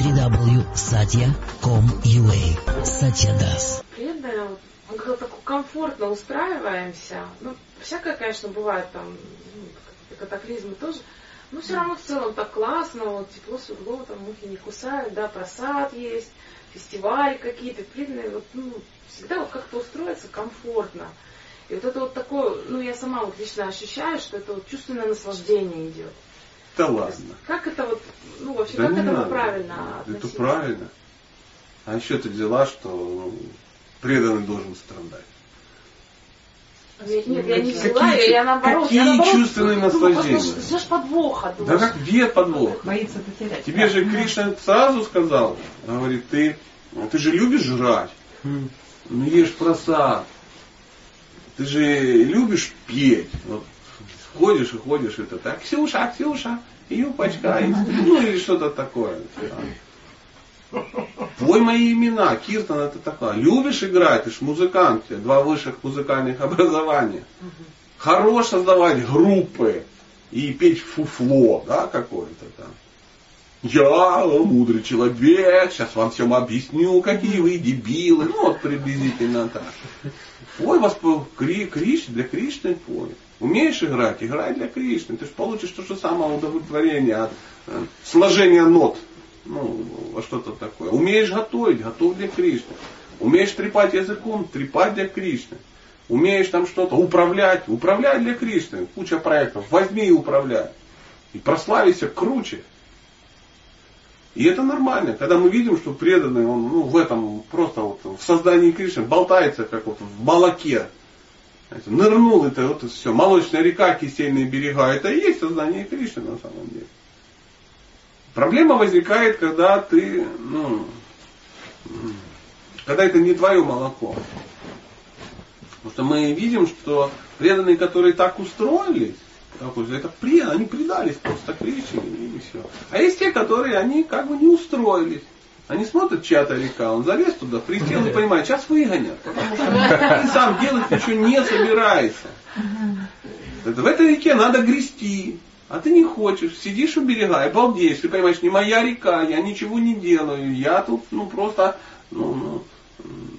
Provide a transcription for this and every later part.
www.satya.com.ua Satya Das. Вот, мы как-то так комфортно устраиваемся. Ну, всякое, конечно, бывает там, ну, катаклизмы тоже. Но все равно в целом так классно, вот тепло, светло, там мухи не кусают, да, просад есть, фестивали какие-то, преданные, вот, ну, всегда вот как-то устроиться комфортно. И вот это вот такое, ну я сама вот лично ощущаю, что это вот чувственное наслаждение идет. Да ладно. Как это вот, ну вообще, Да как этому надо. правильно Это относиться? правильно. А еще ты взяла, что ну, преданный должен страдать. Нет, нет, я не Какие взяла, чу- я наоборот, какие я наоборот чувственные думаю, наслаждения? послушай, ждешь подвоха, Да думаешь. как где подвох? Боится потерять. Тебе же Кришна сразу сказал, говорит, ты, ты же любишь жрать, ну ешь просад. Ты же любишь петь. Вот ходишь и ходишь, это так, Ксюша, Ксюша, юбочка, и- ну или что-то такое. Пой мои имена, Киртан это такое. Любишь играть, ты ж музыкант, у тебя два высших музыкальных образования. Хорош создавать группы и петь фуфло, да, какое-то там. Я мудрый человек, сейчас вам всем объясню, какие вы дебилы. Ну, вот приблизительно так. Пой вас Кри, для Кришны пой. Умеешь играть, играй для Кришны. Ты же получишь то же самое удовлетворение от э, сложения нот. Ну, что-то такое. Умеешь готовить, готовь для Кришны. Умеешь трепать языком, трепать для Кришны. Умеешь там что-то управлять, управляй для Кришны. Куча проектов. Возьми и управляй. И прославися круче. И это нормально, когда мы видим, что преданный, он ну, в этом просто вот в создании Кришны болтается, как вот в молоке. Нырнул это вот все. Молочная река, кисельные берега, это и есть создание Кришны на самом деле. Проблема возникает, когда ты, ну, когда это не твое молоко. Потому что мы видим, что преданные, которые так устроились, это при, они предались просто Кришне и все. А есть те, которые они как бы не устроились. Они смотрят, чья-то река, он залез туда, присел и понимает, сейчас выгонят. Потому что сам делать ничего не собираешься. Это в этой реке надо грести. А ты не хочешь, сидишь у берега и балдеешь. Ты понимаешь, не моя река, я ничего не делаю. Я тут, ну, просто, ну, ну,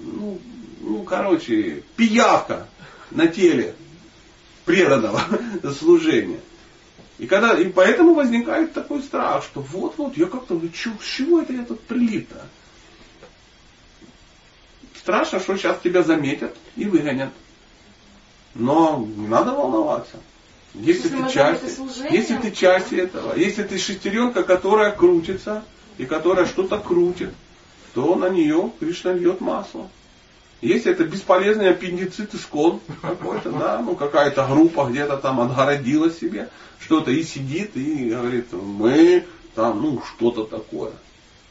ну, ну, короче, пиявка на теле преданного служения. И, когда, и поэтому возникает такой страх, что вот-вот, я как-то, ну, чё- с чего это я тут прилип-то? Страшно, что сейчас тебя заметят и выгонят. Но не надо волноваться. Если Если ты часть, заняты служением, если ты часть этого, если ты шестеренка, которая крутится и которая что-то крутит, то на нее Кришна льет масло. Если это бесполезный аппендицит искон какой-то, да, ну какая-то группа где-то там отгородила себе что-то и сидит и говорит, мы там, ну что-то такое.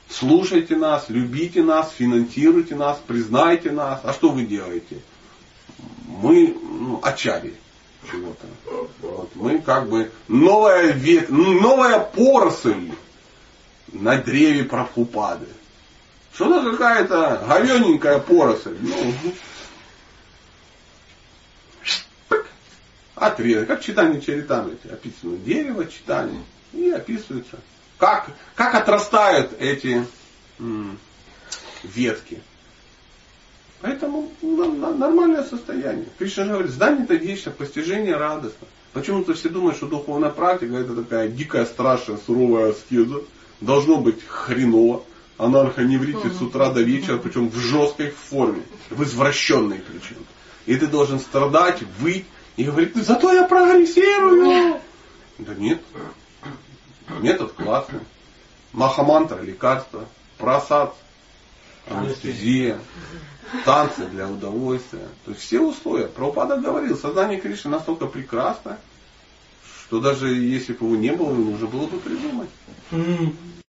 Слушайте нас, любите нас, финансируйте нас, признайте нас. А что вы делаете? Мы ну, очари чего-то. Вот. Мы как бы новая, вет, новая поросль на древе Прабхупады. Что-то какая-то говененькая поросль. Ну, отрезок. Как читание Чаритамрити. Описано дерево, читание. И описывается, как, как отрастают эти м, ветки. Поэтому ну, нормальное состояние. Кришна же говорит, знание это вечно, постижение радостно. Почему-то все думают, что духовная практика это такая дикая, страшная, суровая аскеза. Должно быть хреново. Анархоневритит с утра до вечера, причем в жесткой форме, в извращенной причем. И ты должен страдать, выть и говорить, «Ну, зато я прогрессирую. Да нет. Метод классный. Махамантра, лекарство, просад, анестезия, танцы для удовольствия. То есть все условия. Прабхупада говорил, сознание Кришны настолько прекрасно, что даже если бы его не было, его нужно было бы придумать.